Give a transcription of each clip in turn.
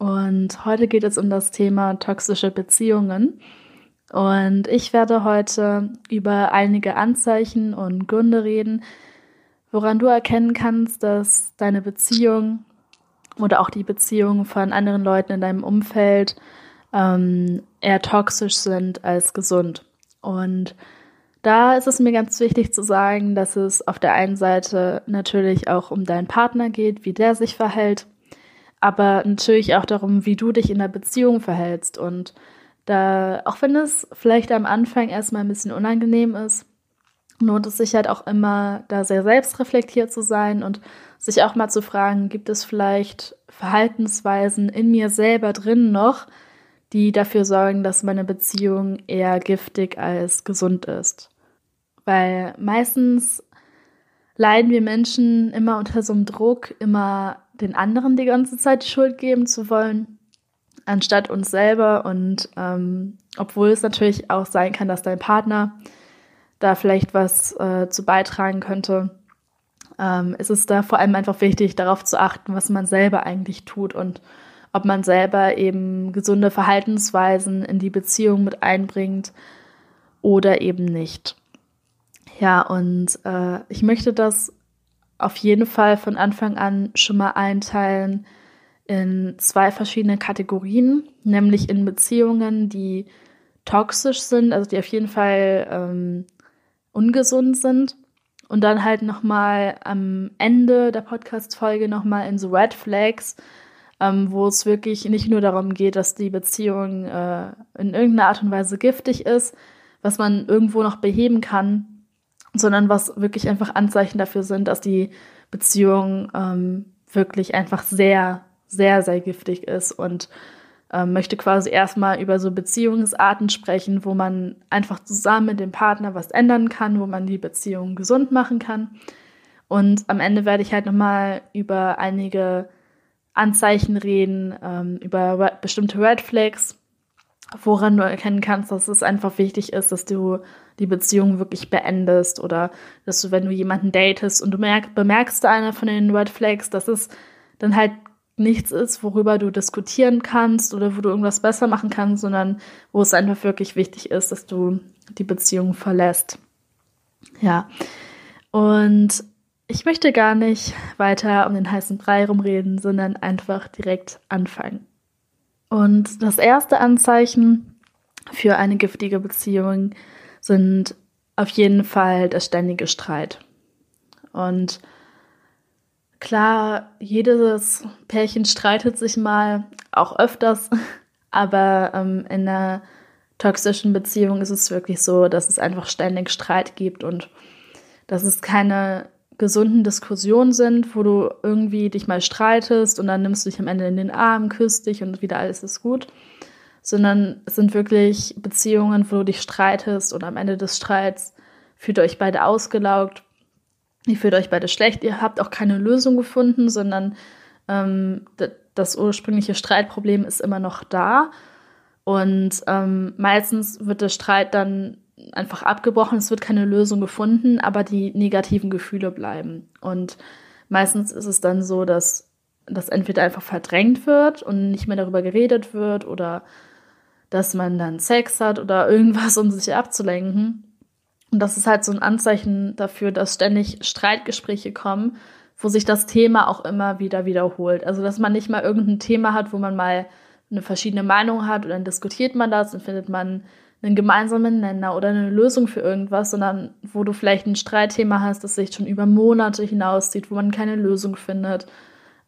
Und heute geht es um das Thema toxische Beziehungen. Und ich werde heute über einige Anzeichen und Gründe reden, woran du erkennen kannst, dass deine Beziehung oder auch die Beziehung von anderen Leuten in deinem Umfeld ähm, eher toxisch sind als gesund. Und da ist es mir ganz wichtig zu sagen, dass es auf der einen Seite natürlich auch um deinen Partner geht, wie der sich verhält aber natürlich auch darum, wie du dich in der Beziehung verhältst. Und da, auch wenn es vielleicht am Anfang erstmal ein bisschen unangenehm ist, lohnt es sich halt auch immer, da sehr selbstreflektiert zu sein und sich auch mal zu fragen, gibt es vielleicht Verhaltensweisen in mir selber drin noch, die dafür sorgen, dass meine Beziehung eher giftig als gesund ist. Weil meistens leiden wir Menschen immer unter so einem Druck, immer den anderen die ganze Zeit die Schuld geben zu wollen, anstatt uns selber. Und ähm, obwohl es natürlich auch sein kann, dass dein Partner da vielleicht was äh, zu beitragen könnte, ähm, ist es da vor allem einfach wichtig, darauf zu achten, was man selber eigentlich tut und ob man selber eben gesunde Verhaltensweisen in die Beziehung mit einbringt oder eben nicht. Ja, und äh, ich möchte das auf jeden Fall von Anfang an schon mal einteilen in zwei verschiedene Kategorien, nämlich in Beziehungen, die toxisch sind, also die auf jeden Fall ähm, ungesund sind. Und dann halt nochmal am Ende der Podcast-Folge nochmal in so Red Flags, ähm, wo es wirklich nicht nur darum geht, dass die Beziehung äh, in irgendeiner Art und Weise giftig ist, was man irgendwo noch beheben kann, sondern was wirklich einfach Anzeichen dafür sind, dass die Beziehung ähm, wirklich einfach sehr, sehr, sehr giftig ist und ähm, möchte quasi erstmal über so Beziehungsarten sprechen, wo man einfach zusammen mit dem Partner was ändern kann, wo man die Beziehung gesund machen kann. Und am Ende werde ich halt nochmal über einige Anzeichen reden, ähm, über bestimmte Red Flags, woran du erkennen kannst, dass es einfach wichtig ist, dass du die Beziehung wirklich beendest oder dass du, wenn du jemanden datest und du merk, bemerkst einer von den Red Flags, dass es dann halt nichts ist, worüber du diskutieren kannst oder wo du irgendwas besser machen kannst, sondern wo es einfach wirklich wichtig ist, dass du die Beziehung verlässt. Ja. Und ich möchte gar nicht weiter um den heißen Brei rumreden, sondern einfach direkt anfangen. Und das erste Anzeichen für eine giftige Beziehung sind auf jeden Fall der ständige Streit. Und klar, jedes Pärchen streitet sich mal, auch öfters, aber ähm, in einer toxischen Beziehung ist es wirklich so, dass es einfach ständig Streit gibt und dass es keine gesunden Diskussionen sind, wo du irgendwie dich mal streitest und dann nimmst du dich am Ende in den Arm, küsst dich und wieder alles ist gut, sondern es sind wirklich Beziehungen, wo du dich streitest und am Ende des Streits fühlt ihr euch beide ausgelaugt, ihr fühlt euch beide schlecht, ihr habt auch keine Lösung gefunden, sondern ähm, das ursprüngliche Streitproblem ist immer noch da. Und ähm, meistens wird der Streit dann einfach abgebrochen, es wird keine Lösung gefunden, aber die negativen Gefühle bleiben. Und meistens ist es dann so, dass das entweder einfach verdrängt wird und nicht mehr darüber geredet wird oder dass man dann Sex hat oder irgendwas, um sich abzulenken. Und das ist halt so ein Anzeichen dafür, dass ständig Streitgespräche kommen, wo sich das Thema auch immer wieder wiederholt. Also, dass man nicht mal irgendein Thema hat, wo man mal eine verschiedene Meinung hat und dann diskutiert man das und findet man einen gemeinsamen Nenner oder eine Lösung für irgendwas, sondern wo du vielleicht ein Streitthema hast, das sich schon über Monate hinauszieht, wo man keine Lösung findet,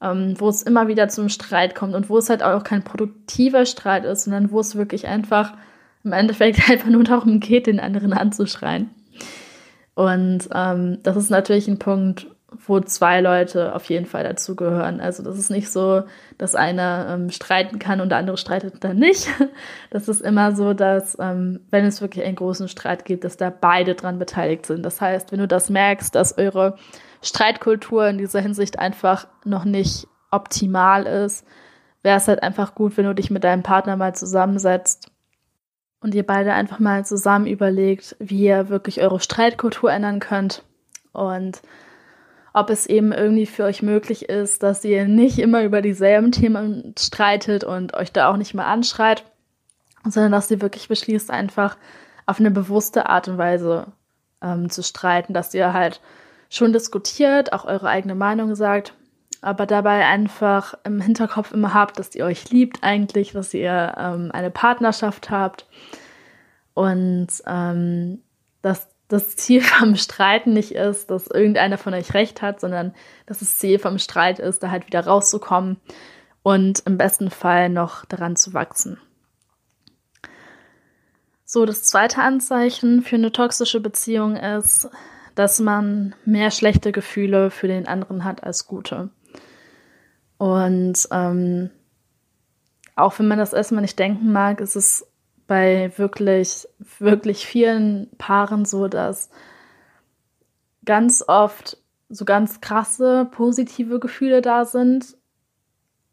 ähm, wo es immer wieder zum Streit kommt und wo es halt auch kein produktiver Streit ist, sondern wo es wirklich einfach im Endeffekt einfach nur darum geht, den anderen anzuschreien. Und ähm, das ist natürlich ein Punkt, wo zwei Leute auf jeden Fall dazugehören. Also das ist nicht so, dass einer ähm, streiten kann und der andere streitet dann nicht. Das ist immer so, dass ähm, wenn es wirklich einen großen Streit gibt, dass da beide dran beteiligt sind. Das heißt, wenn du das merkst, dass eure Streitkultur in dieser Hinsicht einfach noch nicht optimal ist, wäre es halt einfach gut, wenn du dich mit deinem Partner mal zusammensetzt und ihr beide einfach mal zusammen überlegt, wie ihr wirklich eure Streitkultur ändern könnt und ob es eben irgendwie für euch möglich ist, dass ihr nicht immer über dieselben Themen streitet und euch da auch nicht mal anschreit, sondern dass ihr wirklich beschließt, einfach auf eine bewusste Art und Weise ähm, zu streiten, dass ihr halt schon diskutiert, auch eure eigene Meinung sagt, aber dabei einfach im Hinterkopf immer habt, dass ihr euch liebt eigentlich, dass ihr ähm, eine Partnerschaft habt und ähm, dass das Ziel vom Streiten nicht ist, dass irgendeiner von euch recht hat, sondern dass das Ziel vom Streit ist, da halt wieder rauszukommen und im besten Fall noch daran zu wachsen. So, das zweite Anzeichen für eine toxische Beziehung ist, dass man mehr schlechte Gefühle für den anderen hat als gute. Und ähm, auch wenn man das erstmal nicht denken mag, ist es bei wirklich, wirklich vielen Paaren so, dass ganz oft so ganz krasse positive Gefühle da sind,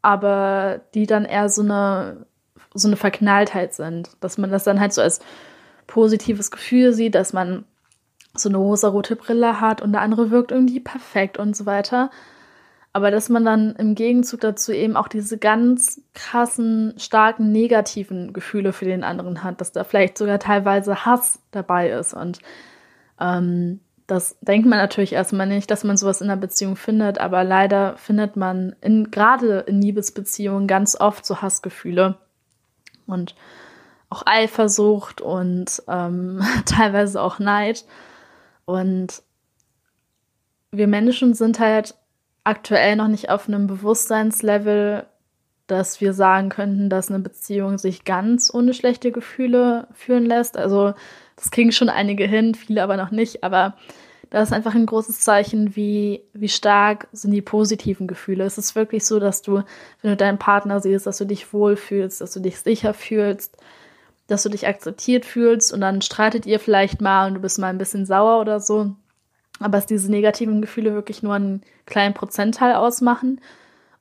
aber die dann eher so eine, so eine Verknalltheit sind. Dass man das dann halt so als positives Gefühl sieht, dass man so eine rosa-rote Brille hat und der andere wirkt irgendwie perfekt und so weiter. Aber dass man dann im Gegenzug dazu eben auch diese ganz krassen, starken negativen Gefühle für den anderen hat, dass da vielleicht sogar teilweise Hass dabei ist. Und ähm, das denkt man natürlich erstmal nicht, dass man sowas in einer Beziehung findet, aber leider findet man in, gerade in Liebesbeziehungen ganz oft so Hassgefühle und auch Eifersucht und ähm, teilweise auch Neid. Und wir Menschen sind halt aktuell noch nicht auf einem Bewusstseinslevel, dass wir sagen könnten, dass eine Beziehung sich ganz ohne schlechte Gefühle führen lässt. Also das kriegen schon einige hin, viele aber noch nicht. Aber das ist einfach ein großes Zeichen, wie, wie stark sind die positiven Gefühle. Es ist wirklich so, dass du, wenn du deinen Partner siehst, dass du dich wohlfühlst, dass du dich sicher fühlst, dass du dich akzeptiert fühlst und dann streitet ihr vielleicht mal und du bist mal ein bisschen sauer oder so aber es diese negativen Gefühle wirklich nur einen kleinen Prozentteil ausmachen?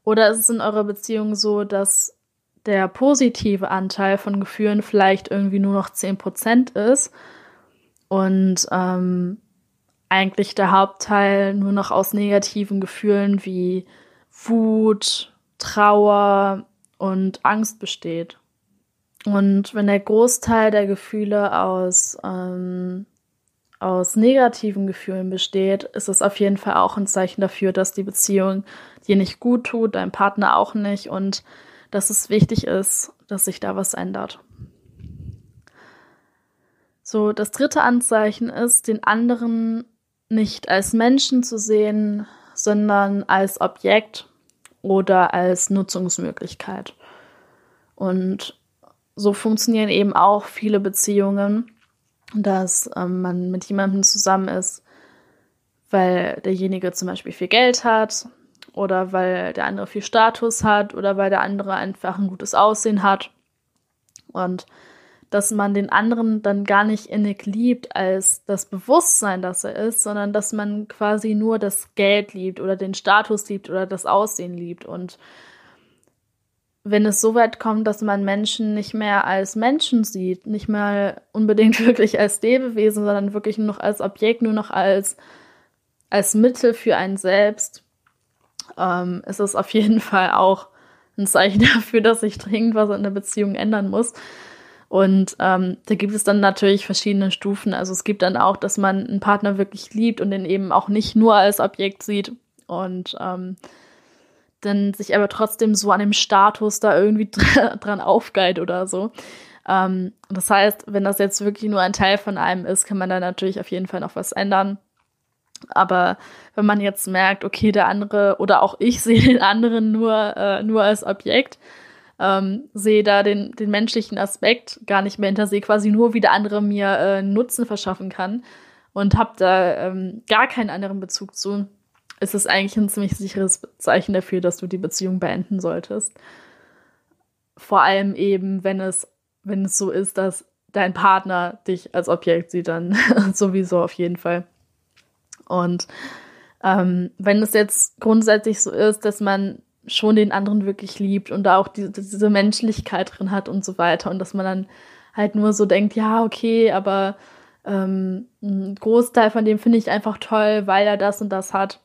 Oder ist es in eurer Beziehung so, dass der positive Anteil von Gefühlen vielleicht irgendwie nur noch 10% ist und ähm, eigentlich der Hauptteil nur noch aus negativen Gefühlen wie Wut, Trauer und Angst besteht? Und wenn der Großteil der Gefühle aus ähm, aus negativen Gefühlen besteht, ist es auf jeden Fall auch ein Zeichen dafür, dass die Beziehung dir nicht gut tut, deinem Partner auch nicht und dass es wichtig ist, dass sich da was ändert. So, das dritte Anzeichen ist, den anderen nicht als Menschen zu sehen, sondern als Objekt oder als Nutzungsmöglichkeit. Und so funktionieren eben auch viele Beziehungen dass ähm, man mit jemandem zusammen ist, weil derjenige zum Beispiel viel Geld hat oder weil der andere viel Status hat oder weil der andere einfach ein gutes Aussehen hat. Und dass man den anderen dann gar nicht innig liebt als das Bewusstsein, dass er ist, sondern dass man quasi nur das Geld liebt oder den Status liebt oder das Aussehen liebt. Und wenn es so weit kommt, dass man Menschen nicht mehr als Menschen sieht, nicht mehr unbedingt wirklich als Lebewesen, sondern wirklich nur noch als Objekt, nur noch als, als Mittel für einen selbst, ähm, ist es auf jeden Fall auch ein Zeichen dafür, dass sich dringend was in der Beziehung ändern muss. Und ähm, da gibt es dann natürlich verschiedene Stufen. Also es gibt dann auch, dass man einen Partner wirklich liebt und den eben auch nicht nur als Objekt sieht. Und ähm, dann sich aber trotzdem so an dem Status da irgendwie dran aufgeilt oder so. Ähm, das heißt, wenn das jetzt wirklich nur ein Teil von einem ist, kann man da natürlich auf jeden Fall noch was ändern. Aber wenn man jetzt merkt, okay, der andere oder auch ich sehe den anderen nur, äh, nur als Objekt, ähm, sehe da den, den menschlichen Aspekt gar nicht mehr hinter, sehe quasi nur, wie der andere mir äh, Nutzen verschaffen kann und habe da ähm, gar keinen anderen Bezug zu, ist es eigentlich ein ziemlich sicheres Zeichen dafür, dass du die Beziehung beenden solltest. Vor allem eben, wenn es, wenn es so ist, dass dein Partner dich als Objekt sieht, dann sowieso auf jeden Fall. Und ähm, wenn es jetzt grundsätzlich so ist, dass man schon den anderen wirklich liebt und da auch diese, diese Menschlichkeit drin hat und so weiter und dass man dann halt nur so denkt, ja, okay, aber ähm, ein Großteil von dem finde ich einfach toll, weil er das und das hat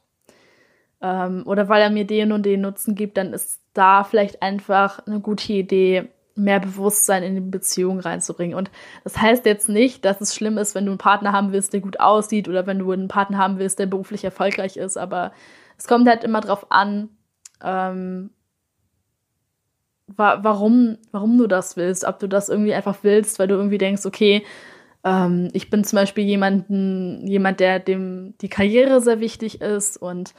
ähm, oder weil er mir den und den Nutzen gibt, dann ist da vielleicht einfach eine gute Idee, mehr Bewusstsein in die Beziehung reinzubringen. Und das heißt jetzt nicht, dass es schlimm ist, wenn du einen Partner haben willst, der gut aussieht oder wenn du einen Partner haben willst, der beruflich erfolgreich ist, aber es kommt halt immer drauf an, ähm, wa warum, warum du das willst. Ob du das irgendwie einfach willst, weil du irgendwie denkst, okay, ähm, ich bin zum Beispiel jemanden, jemand, der dem die Karriere sehr wichtig ist und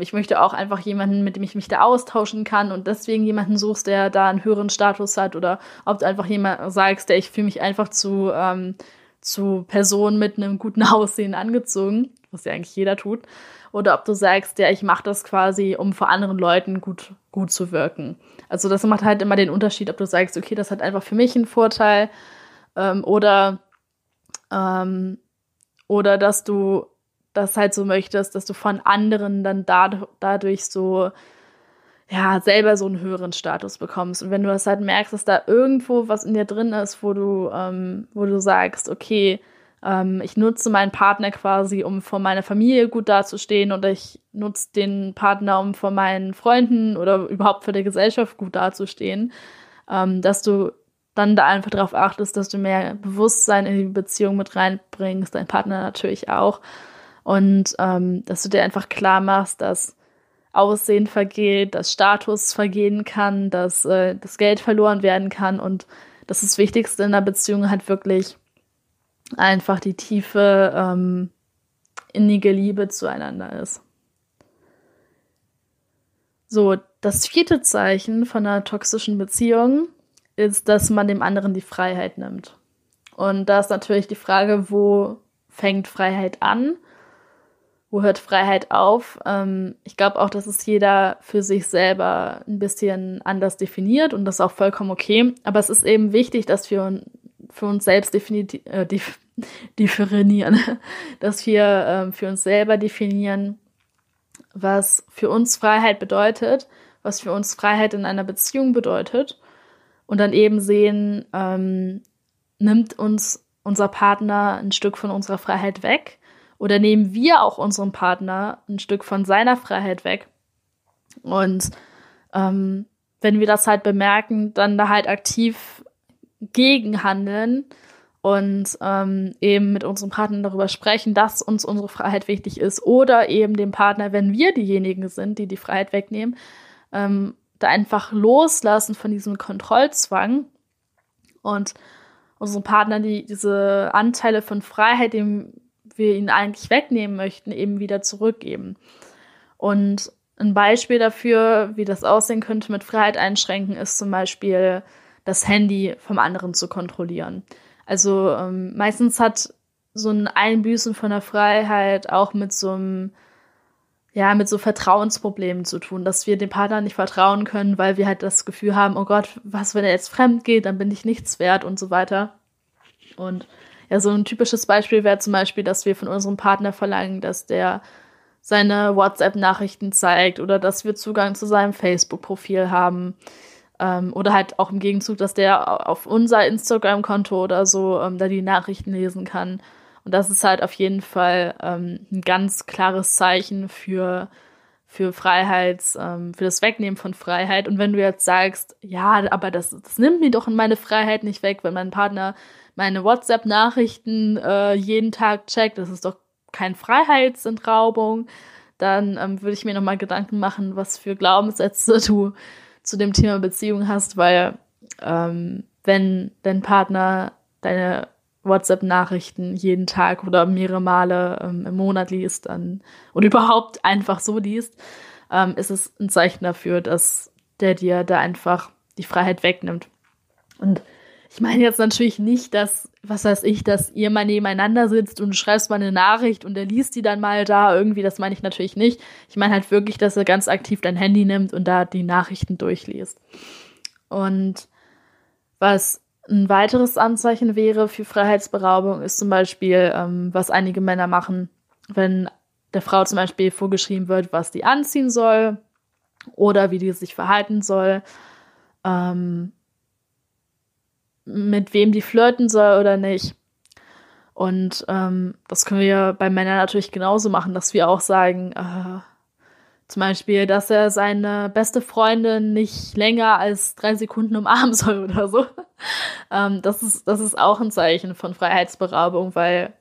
ich möchte auch einfach jemanden, mit dem ich mich da austauschen kann und deswegen jemanden suchst, der da einen höheren Status hat oder ob du einfach jemand sagst, der ich fühle mich einfach zu, ähm, zu Personen mit einem guten Aussehen angezogen, was ja eigentlich jeder tut, oder ob du sagst, ja, ich mache das quasi, um vor anderen Leuten gut, gut zu wirken. Also das macht halt immer den Unterschied, ob du sagst, okay, das hat einfach für mich einen Vorteil ähm, oder ähm, oder dass du das halt so möchtest, dass du von anderen dann dad dadurch so, ja, selber so einen höheren Status bekommst. Und wenn du das halt merkst, dass da irgendwo was in dir drin ist, wo du, ähm, wo du sagst, okay, ähm, ich nutze meinen Partner quasi, um vor meiner Familie gut dazustehen oder ich nutze den Partner, um vor meinen Freunden oder überhaupt für die Gesellschaft gut dazustehen, ähm, dass du dann da einfach darauf achtest, dass du mehr Bewusstsein in die Beziehung mit reinbringst, dein Partner natürlich auch und ähm, dass du dir einfach klar machst, dass Aussehen vergeht, dass Status vergehen kann, dass äh, das Geld verloren werden kann und dass das Wichtigste in der Beziehung halt wirklich einfach die tiefe, ähm, innige Liebe zueinander ist. So, das vierte Zeichen von einer toxischen Beziehung ist, dass man dem anderen die Freiheit nimmt. Und da ist natürlich die Frage, wo fängt Freiheit an wo hört Freiheit auf? Ähm, ich glaube auch, dass es jeder für sich selber ein bisschen anders definiert und das ist auch vollkommen okay. Aber es ist eben wichtig, dass wir für uns selbst äh, dass wir äh, für uns selber definieren, was für uns Freiheit bedeutet, was für uns Freiheit in einer Beziehung bedeutet und dann eben sehen, ähm, nimmt uns unser Partner ein Stück von unserer Freiheit weg oder nehmen wir auch unserem Partner ein Stück von seiner Freiheit weg? Und ähm, wenn wir das halt bemerken, dann da halt aktiv gegenhandeln und ähm, eben mit unserem Partner darüber sprechen, dass uns unsere Freiheit wichtig ist oder eben dem Partner, wenn wir diejenigen sind, die die Freiheit wegnehmen, ähm, da einfach loslassen von diesem Kontrollzwang und unseren Partner die diese Anteile von Freiheit, dem wir ihn eigentlich wegnehmen möchten, eben wieder zurückgeben. Und ein Beispiel dafür, wie das aussehen könnte mit Freiheit einschränken, ist zum Beispiel das Handy vom anderen zu kontrollieren. Also ähm, meistens hat so ein Einbüßen von der Freiheit auch mit so einem, ja, mit so Vertrauensproblemen zu tun, dass wir dem Partner nicht vertrauen können, weil wir halt das Gefühl haben, oh Gott, was, wenn er jetzt fremd geht, dann bin ich nichts wert und so weiter. Und ja, so ein typisches Beispiel wäre zum Beispiel, dass wir von unserem Partner verlangen, dass der seine WhatsApp-Nachrichten zeigt oder dass wir Zugang zu seinem Facebook-Profil haben. Ähm, oder halt auch im Gegenzug, dass der auf unser Instagram-Konto oder so ähm, da die Nachrichten lesen kann. Und das ist halt auf jeden Fall ähm, ein ganz klares Zeichen für, für Freiheits, ähm, für das Wegnehmen von Freiheit. Und wenn du jetzt sagst, ja, aber das, das nimmt mir doch meine Freiheit nicht weg, wenn mein Partner meine WhatsApp-Nachrichten äh, jeden Tag checkt, das ist doch keine Freiheitsentraubung, dann ähm, würde ich mir nochmal Gedanken machen, was für Glaubenssätze du zu dem Thema Beziehung hast, weil ähm, wenn dein Partner deine WhatsApp-Nachrichten jeden Tag oder mehrere Male ähm, im Monat liest dann, oder überhaupt einfach so liest, ähm, ist es ein Zeichen dafür, dass der dir da einfach die Freiheit wegnimmt. Und ich meine jetzt natürlich nicht, dass, was weiß ich, dass ihr mal nebeneinander sitzt und schreibst mal eine Nachricht und er liest die dann mal da irgendwie, das meine ich natürlich nicht. Ich meine halt wirklich, dass er ganz aktiv dein Handy nimmt und da die Nachrichten durchliest. Und was ein weiteres Anzeichen wäre für Freiheitsberaubung ist zum Beispiel, ähm, was einige Männer machen, wenn der Frau zum Beispiel vorgeschrieben wird, was die anziehen soll oder wie die sich verhalten soll. Ähm, mit wem die flirten soll oder nicht. Und ähm, das können wir bei Männern natürlich genauso machen, dass wir auch sagen, äh, zum Beispiel, dass er seine beste Freundin nicht länger als drei Sekunden umarmen soll oder so. ähm, das, ist, das ist auch ein Zeichen von Freiheitsberaubung, weil,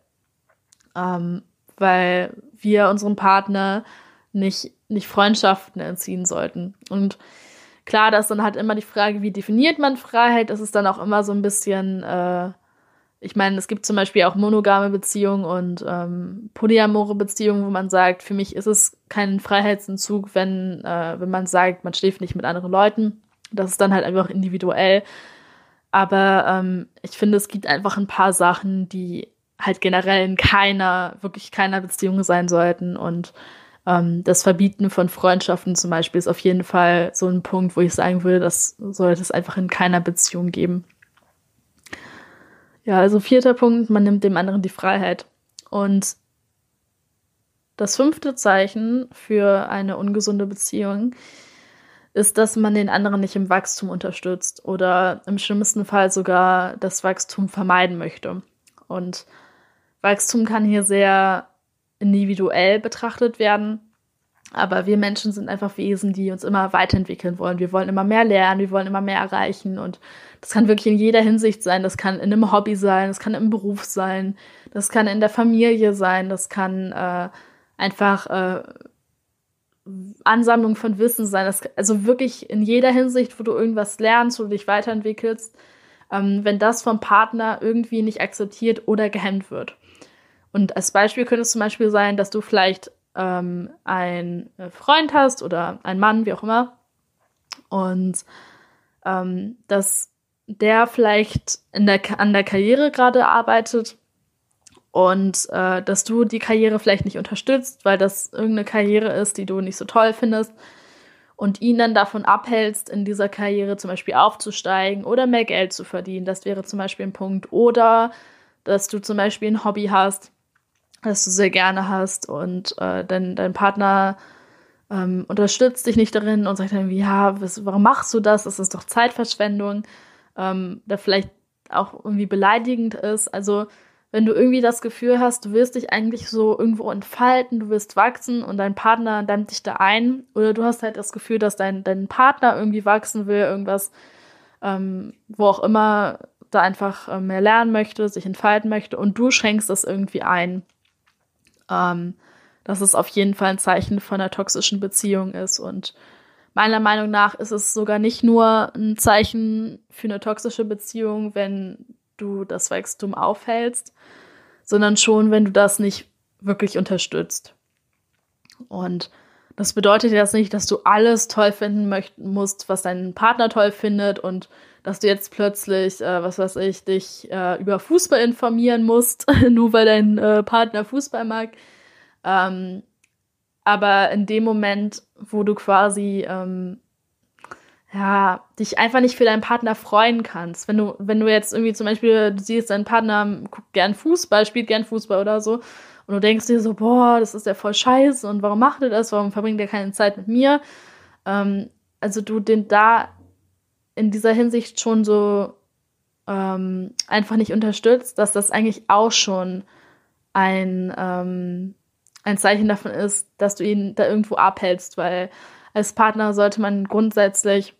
ähm, weil wir unserem Partner nicht, nicht Freundschaften entziehen sollten. Und Klar, das ist dann halt immer die Frage, wie definiert man Freiheit? Das ist dann auch immer so ein bisschen, äh, ich meine, es gibt zum Beispiel auch monogame Beziehungen und ähm, polyamore Beziehungen, wo man sagt, für mich ist es kein Freiheitsentzug, wenn, äh, wenn man sagt, man schläft nicht mit anderen Leuten. Das ist dann halt einfach individuell. Aber ähm, ich finde, es gibt einfach ein paar Sachen, die halt generell in keiner, wirklich keiner Beziehung sein sollten. Und ähm, das Verbieten von Freundschaften zum Beispiel ist auf jeden Fall so ein Punkt, wo ich sagen würde, das sollte es einfach in keiner Beziehung geben. Ja, also vierter Punkt, man nimmt dem anderen die Freiheit. Und das fünfte Zeichen für eine ungesunde Beziehung ist, dass man den anderen nicht im Wachstum unterstützt oder im schlimmsten Fall sogar das Wachstum vermeiden möchte. Und Wachstum kann hier sehr individuell betrachtet werden. Aber wir Menschen sind einfach Wesen, die uns immer weiterentwickeln wollen. Wir wollen immer mehr lernen, wir wollen immer mehr erreichen. Und das kann wirklich in jeder Hinsicht sein. Das kann in einem Hobby sein, das kann im Beruf sein, das kann in der Familie sein, das kann äh, einfach äh, Ansammlung von Wissen sein. Das, also wirklich in jeder Hinsicht, wo du irgendwas lernst, wo du dich weiterentwickelst, ähm, wenn das vom Partner irgendwie nicht akzeptiert oder gehemmt wird. Und als Beispiel könnte es zum Beispiel sein, dass du vielleicht ähm, einen Freund hast oder einen Mann, wie auch immer, und ähm, dass der vielleicht der, an der Karriere gerade arbeitet und äh, dass du die Karriere vielleicht nicht unterstützt, weil das irgendeine Karriere ist, die du nicht so toll findest und ihn dann davon abhältst, in dieser Karriere zum Beispiel aufzusteigen oder mehr Geld zu verdienen. Das wäre zum Beispiel ein Punkt. Oder dass du zum Beispiel ein Hobby hast, das du sehr gerne hast und äh, dein, dein Partner ähm, unterstützt dich nicht darin und sagt dann, ja, was, warum machst du das? Das ist doch Zeitverschwendung, ähm, der vielleicht auch irgendwie beleidigend ist. Also wenn du irgendwie das Gefühl hast, du willst dich eigentlich so irgendwo entfalten, du willst wachsen und dein Partner dämmt dich da ein, oder du hast halt das Gefühl, dass dein, dein Partner irgendwie wachsen will, irgendwas, ähm, wo auch immer da einfach äh, mehr lernen möchte, sich entfalten möchte und du schränkst das irgendwie ein ähm, dass es auf jeden Fall ein Zeichen von einer toxischen Beziehung ist. Und meiner Meinung nach ist es sogar nicht nur ein Zeichen für eine toxische Beziehung, wenn du das Wachstum aufhältst, sondern schon, wenn du das nicht wirklich unterstützt. Und das bedeutet jetzt nicht, dass du alles toll finden möchten musst, was dein Partner toll findet und dass du jetzt plötzlich, äh, was weiß ich, dich äh, über Fußball informieren musst, nur weil dein äh, Partner Fußball mag. Ähm, aber in dem Moment, wo du quasi ähm, ja, dich einfach nicht für deinen Partner freuen kannst. Wenn du, wenn du jetzt irgendwie zum Beispiel, du siehst, dein Partner guckt gern Fußball, spielt gern Fußball oder so, und du denkst dir so, boah, das ist ja voll scheiße und warum macht er das? Warum verbringt er keine Zeit mit mir? Ähm, also du den da in dieser Hinsicht schon so ähm, einfach nicht unterstützt, dass das eigentlich auch schon ein, ähm, ein Zeichen davon ist, dass du ihn da irgendwo abhältst, weil als Partner sollte man grundsätzlich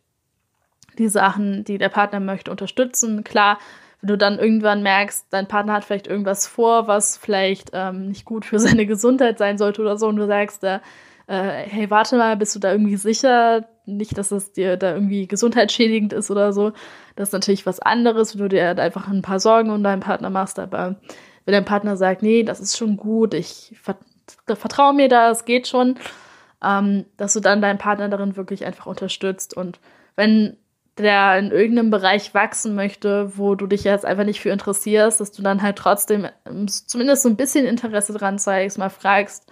die Sachen, die der Partner möchte, unterstützen. Klar, wenn du dann irgendwann merkst, dein Partner hat vielleicht irgendwas vor, was vielleicht ähm, nicht gut für seine Gesundheit sein sollte oder so, und du sagst, äh, äh, hey, warte mal, bist du da irgendwie sicher? Nicht, dass es dir da irgendwie gesundheitsschädigend ist oder so. Das ist natürlich was anderes, wenn du dir halt einfach ein paar Sorgen um deinen Partner machst. Aber wenn dein Partner sagt, nee, das ist schon gut, ich vertraue mir da, es geht schon, ähm, dass du dann deinen Partner darin wirklich einfach unterstützt. Und wenn der in irgendeinem Bereich wachsen möchte, wo du dich jetzt einfach nicht für interessierst, dass du dann halt trotzdem ähm, zumindest so ein bisschen Interesse dran zeigst, mal fragst,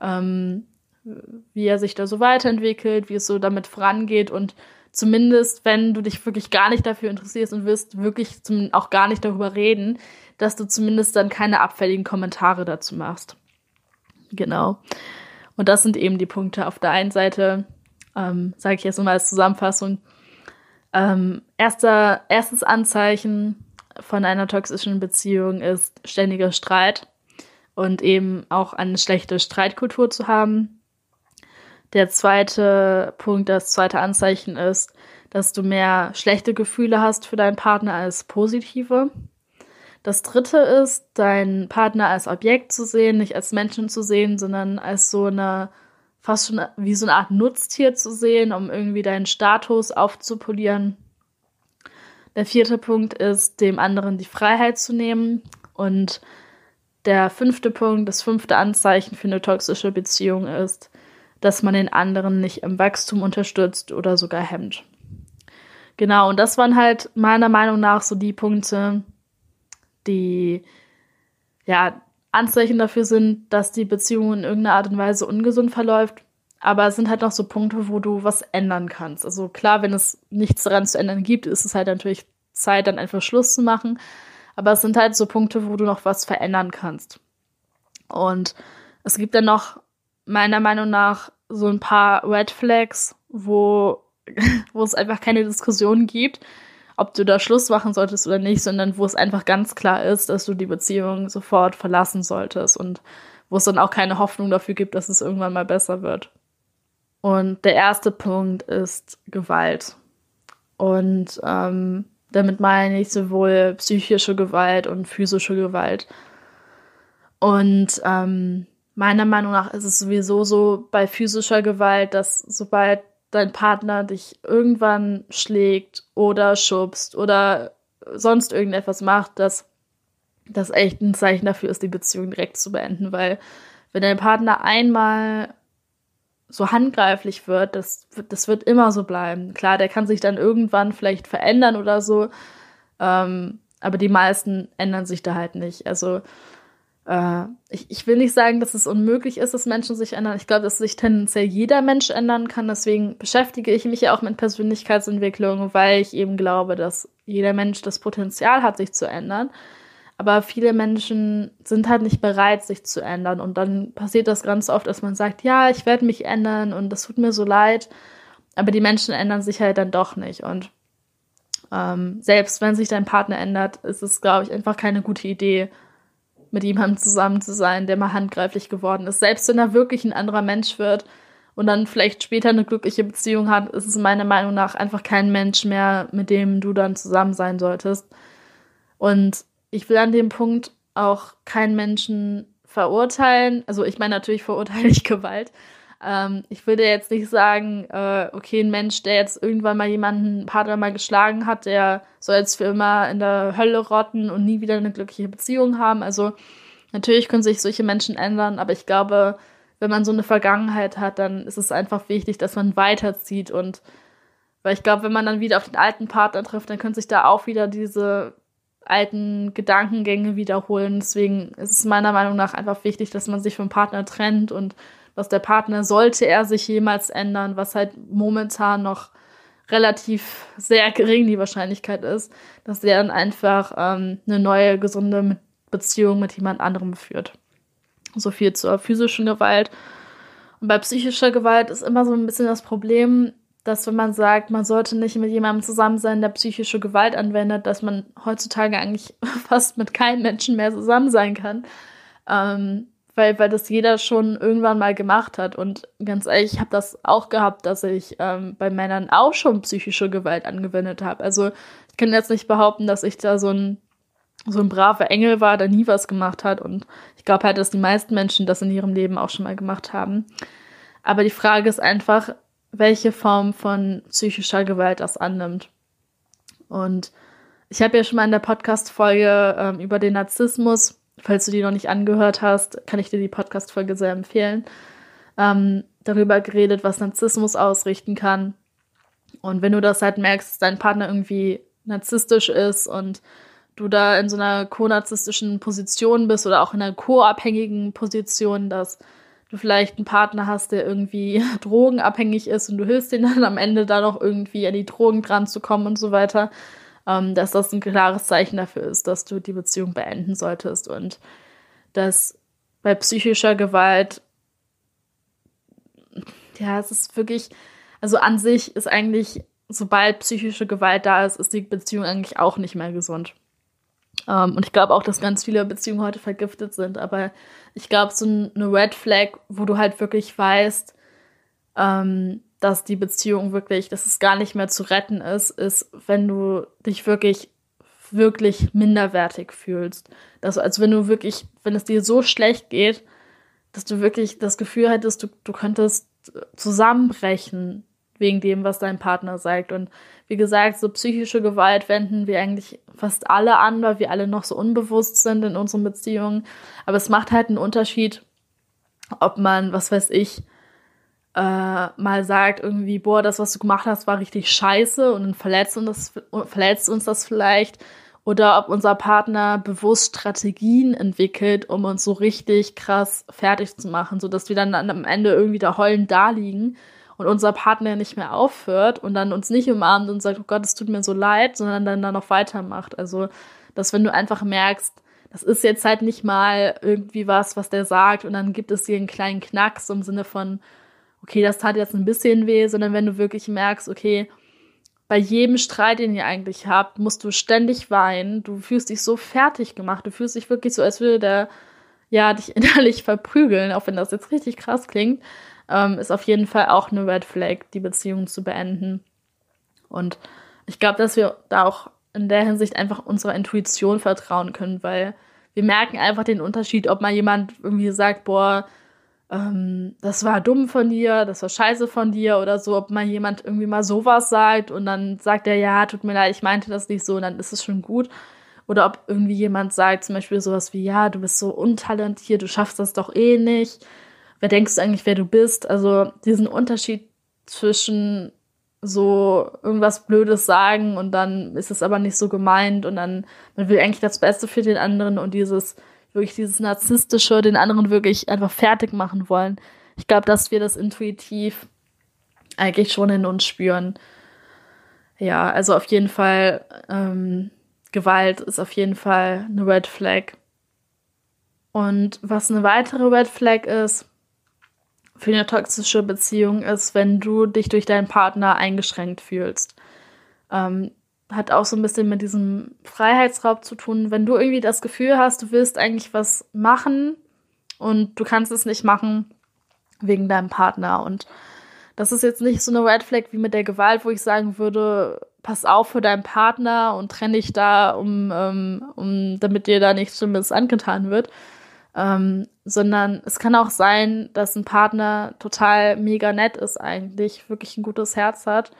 ähm, wie er sich da so weiterentwickelt, wie es so damit vorangeht und zumindest, wenn du dich wirklich gar nicht dafür interessierst und wirst wirklich zum, auch gar nicht darüber reden, dass du zumindest dann keine abfälligen Kommentare dazu machst. Genau. Und das sind eben die Punkte. Auf der einen Seite, ähm, sage ich jetzt nochmal als Zusammenfassung, ähm, erster, erstes Anzeichen von einer toxischen Beziehung ist ständiger Streit und eben auch eine schlechte Streitkultur zu haben. Der zweite Punkt, das zweite Anzeichen ist, dass du mehr schlechte Gefühle hast für deinen Partner als positive. Das dritte ist, deinen Partner als Objekt zu sehen, nicht als Menschen zu sehen, sondern als so eine, fast schon wie so eine Art Nutztier zu sehen, um irgendwie deinen Status aufzupolieren. Der vierte Punkt ist, dem anderen die Freiheit zu nehmen. Und der fünfte Punkt, das fünfte Anzeichen für eine toxische Beziehung ist, dass man den anderen nicht im Wachstum unterstützt oder sogar hemmt. Genau, und das waren halt meiner Meinung nach so die Punkte, die ja Anzeichen dafür sind, dass die Beziehung in irgendeiner Art und Weise ungesund verläuft. Aber es sind halt noch so Punkte, wo du was ändern kannst. Also klar, wenn es nichts daran zu ändern gibt, ist es halt natürlich Zeit, dann einfach Schluss zu machen. Aber es sind halt so Punkte, wo du noch was verändern kannst. Und es gibt dann noch meiner Meinung nach so ein paar Red Flags, wo, wo es einfach keine Diskussion gibt, ob du da Schluss machen solltest oder nicht, sondern wo es einfach ganz klar ist, dass du die Beziehung sofort verlassen solltest und wo es dann auch keine Hoffnung dafür gibt, dass es irgendwann mal besser wird. Und der erste Punkt ist Gewalt. Und ähm, damit meine ich sowohl psychische Gewalt und physische Gewalt. Und ähm, meiner Meinung nach ist es sowieso so bei physischer Gewalt, dass sobald dein Partner dich irgendwann schlägt oder schubst oder sonst irgendetwas macht, dass das echt ein Zeichen dafür ist, die Beziehung direkt zu beenden, weil wenn dein Partner einmal so handgreiflich wird, das, das wird immer so bleiben. Klar, der kann sich dann irgendwann vielleicht verändern oder so, ähm, aber die meisten ändern sich da halt nicht. Also äh, ich, ich will nicht sagen, dass es unmöglich ist, dass Menschen sich ändern. Ich glaube, dass sich tendenziell jeder Mensch ändern kann. Deswegen beschäftige ich mich ja auch mit Persönlichkeitsentwicklung, weil ich eben glaube, dass jeder Mensch das Potenzial hat, sich zu ändern. Aber viele Menschen sind halt nicht bereit, sich zu ändern. Und dann passiert das ganz oft, dass man sagt, ja, ich werde mich ändern und das tut mir so leid. Aber die Menschen ändern sich halt dann doch nicht. Und ähm, selbst wenn sich dein Partner ändert, ist es, glaube ich, einfach keine gute Idee, mit jemandem zusammen zu sein, der mal handgreiflich geworden ist. Selbst wenn er wirklich ein anderer Mensch wird und dann vielleicht später eine glückliche Beziehung hat, ist es meiner Meinung nach einfach kein Mensch mehr, mit dem du dann zusammen sein solltest. Und ich will an dem Punkt auch keinen Menschen verurteilen. Also ich meine natürlich verurteile ich Gewalt. Ähm, ich würde jetzt nicht sagen, äh, okay, ein Mensch, der jetzt irgendwann mal jemanden ein paar Mal geschlagen hat, der soll jetzt für immer in der Hölle rotten und nie wieder eine glückliche Beziehung haben. Also natürlich können sich solche Menschen ändern, aber ich glaube, wenn man so eine Vergangenheit hat, dann ist es einfach wichtig, dass man weiterzieht und weil ich glaube, wenn man dann wieder auf den alten Partner trifft, dann können sich da auch wieder diese alten Gedankengänge wiederholen. Deswegen ist es meiner Meinung nach einfach wichtig, dass man sich vom Partner trennt und dass der Partner, sollte er sich jemals ändern, was halt momentan noch relativ sehr gering die Wahrscheinlichkeit ist, dass er dann einfach ähm, eine neue, gesunde Beziehung mit jemand anderem führt. So viel zur physischen Gewalt. Und bei psychischer Gewalt ist immer so ein bisschen das Problem, dass wenn man sagt, man sollte nicht mit jemandem zusammen sein, der psychische Gewalt anwendet, dass man heutzutage eigentlich fast mit keinem Menschen mehr zusammen sein kann. Ähm, weil, weil das jeder schon irgendwann mal gemacht hat. Und ganz ehrlich, ich habe das auch gehabt, dass ich ähm, bei Männern auch schon psychische Gewalt angewendet habe. Also ich kann jetzt nicht behaupten, dass ich da so ein, so ein braver Engel war, der nie was gemacht hat. Und ich glaube halt, dass die meisten Menschen das in ihrem Leben auch schon mal gemacht haben. Aber die Frage ist einfach, welche Form von psychischer Gewalt das annimmt. Und ich habe ja schon mal in der Podcast-Folge ähm, über den Narzissmus Falls du die noch nicht angehört hast, kann ich dir die Podcast-Folge sehr empfehlen. Ähm, darüber geredet, was Narzissmus ausrichten kann. Und wenn du das halt merkst, dass dein Partner irgendwie narzisstisch ist und du da in so einer co-narzisstischen Position bist oder auch in einer co-abhängigen Position, dass du vielleicht einen Partner hast, der irgendwie drogenabhängig ist und du hilfst ihm dann am Ende da noch irgendwie an die Drogen dran zu kommen und so weiter, ähm, dass das ein klares Zeichen dafür ist, dass du die Beziehung beenden solltest und dass bei psychischer Gewalt ja, es ist wirklich, also an sich ist eigentlich, sobald psychische Gewalt da ist, ist die Beziehung eigentlich auch nicht mehr gesund. Um, und ich glaube auch, dass ganz viele Beziehungen heute vergiftet sind. Aber ich glaube, so eine Red Flag, wo du halt wirklich weißt, ähm, dass die Beziehung wirklich, dass es gar nicht mehr zu retten ist, ist, wenn du dich wirklich, wirklich minderwertig fühlst. Das, also wenn du wirklich, wenn es dir so schlecht geht, dass du wirklich das Gefühl hättest, du, du könntest zusammenbrechen wegen dem, was dein Partner sagt. Und wie gesagt, so psychische Gewalt wenden wir eigentlich fast alle an, weil wir alle noch so unbewusst sind in unseren Beziehungen. Aber es macht halt einen Unterschied, ob man, was weiß ich, äh, mal sagt irgendwie, boah, das, was du gemacht hast, war richtig scheiße und dann verletzt uns das, verletzt uns das vielleicht. Oder ob unser Partner bewusst Strategien entwickelt, um uns so richtig krass fertig zu machen, sodass wir dann am Ende irgendwie da heulend da liegen und unser Partner nicht mehr aufhört und dann uns nicht umarmt und sagt, oh Gott, es tut mir so leid, sondern dann da noch weitermacht. Also, dass wenn du einfach merkst, das ist jetzt halt nicht mal irgendwie was, was der sagt und dann gibt es dir einen kleinen Knacks im Sinne von, okay, das tat jetzt ein bisschen weh, sondern wenn du wirklich merkst, okay, bei jedem Streit, den ihr eigentlich habt, musst du ständig weinen. Du fühlst dich so fertig gemacht. Du fühlst dich wirklich so, als würde der ja dich innerlich verprügeln, auch wenn das jetzt richtig krass klingt ähm, ist auf jeden Fall auch eine Red Flag, die Beziehung zu beenden. Und ich glaube, dass wir da auch in der Hinsicht einfach unserer Intuition vertrauen können, weil wir merken einfach den Unterschied, ob mal jemand irgendwie sagt, boah, ähm, das war dumm von dir, das war scheiße von dir oder so, ob mal jemand irgendwie mal sowas sagt und dann sagt er, ja, tut mir leid, ich meinte das nicht so und dann ist es schon gut. Oder ob irgendwie jemand sagt, zum Beispiel sowas wie, ja, du bist so untalentiert, du schaffst das doch eh nicht wer denkst du eigentlich, wer du bist? Also diesen Unterschied zwischen so irgendwas Blödes sagen und dann ist es aber nicht so gemeint und dann man will eigentlich das Beste für den anderen und dieses wirklich dieses narzisstische, den anderen wirklich einfach fertig machen wollen. Ich glaube, dass wir das intuitiv eigentlich schon in uns spüren. Ja, also auf jeden Fall ähm, Gewalt ist auf jeden Fall eine Red Flag. Und was eine weitere Red Flag ist, für eine toxische Beziehung ist, wenn du dich durch deinen Partner eingeschränkt fühlst. Ähm, hat auch so ein bisschen mit diesem Freiheitsraub zu tun. Wenn du irgendwie das Gefühl hast, du willst eigentlich was machen und du kannst es nicht machen wegen deinem Partner. Und das ist jetzt nicht so eine Red Flag wie mit der Gewalt, wo ich sagen würde, pass auf für deinen Partner und trenne dich da, um, um, um damit dir da nichts Schlimmes angetan wird, ähm, sondern es kann auch sein, dass ein Partner total mega nett ist eigentlich, wirklich ein gutes Herz hat,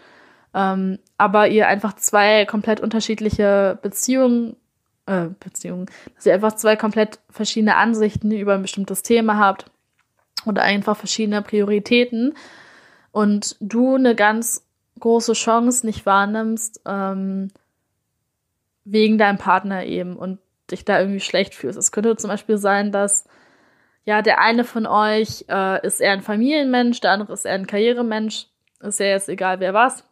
ähm, aber ihr einfach zwei komplett unterschiedliche Beziehungen, äh, Beziehungen, dass ihr einfach zwei komplett verschiedene Ansichten über ein bestimmtes Thema habt oder einfach verschiedene Prioritäten und du eine ganz große Chance nicht wahrnimmst, ähm, wegen deinem Partner eben und dich da irgendwie schlecht fühlst. Es könnte zum Beispiel sein, dass ja, der eine von euch äh, ist eher ein Familienmensch, der andere ist eher ein Karrieremensch. Ist ja jetzt egal, wer was.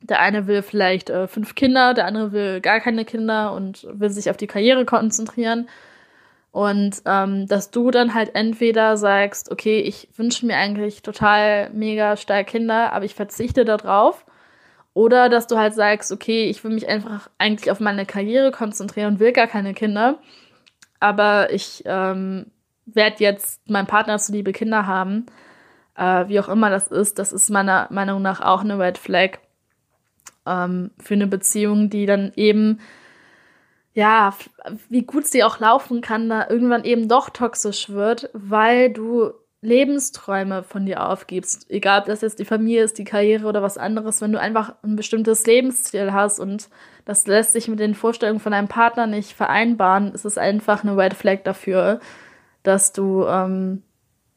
Der eine will vielleicht äh, fünf Kinder, der andere will gar keine Kinder und will sich auf die Karriere konzentrieren. Und ähm, dass du dann halt entweder sagst, okay, ich wünsche mir eigentlich total mega stark Kinder, aber ich verzichte darauf. Oder dass du halt sagst, okay, ich will mich einfach eigentlich auf meine Karriere konzentrieren und will gar keine Kinder. Aber ich ähm, werde jetzt meinem Partner zuliebe Kinder haben. Äh, wie auch immer das ist, das ist meiner Meinung nach auch eine Red Flag ähm, für eine Beziehung, die dann eben, ja, wie gut sie auch laufen kann, da irgendwann eben doch toxisch wird, weil du Lebensträume von dir aufgibst, egal ob das jetzt die Familie ist, die Karriere oder was anderes, wenn du einfach ein bestimmtes Lebensziel hast und das lässt sich mit den Vorstellungen von deinem Partner nicht vereinbaren, ist es einfach eine Red Flag dafür, dass du, ähm,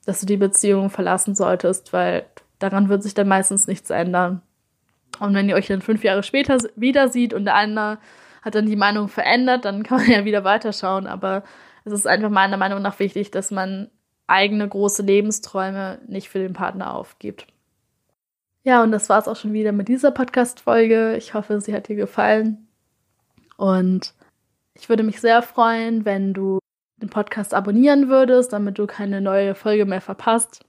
dass du die Beziehung verlassen solltest, weil daran wird sich dann meistens nichts ändern. Und wenn ihr euch dann fünf Jahre später wieder sieht und der eine hat dann die Meinung verändert, dann kann man ja wieder weiterschauen. Aber es ist einfach meiner Meinung nach wichtig, dass man eigene große Lebensträume nicht für den Partner aufgibt. Ja, und das war es auch schon wieder mit dieser Podcast-Folge. Ich hoffe, sie hat dir gefallen. Und ich würde mich sehr freuen, wenn du den Podcast abonnieren würdest, damit du keine neue Folge mehr verpasst.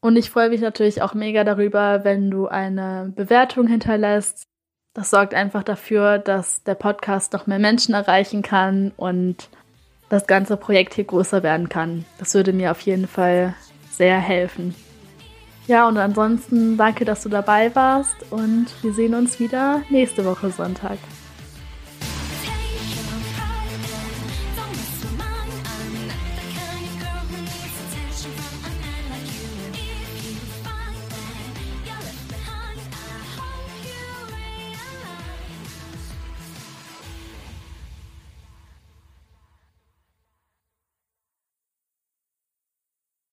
Und ich freue mich natürlich auch mega darüber, wenn du eine Bewertung hinterlässt. Das sorgt einfach dafür, dass der Podcast noch mehr Menschen erreichen kann und das ganze Projekt hier größer werden kann. Das würde mir auf jeden Fall sehr helfen. Ja, und ansonsten danke, dass du dabei warst und wir sehen uns wieder nächste Woche Sonntag.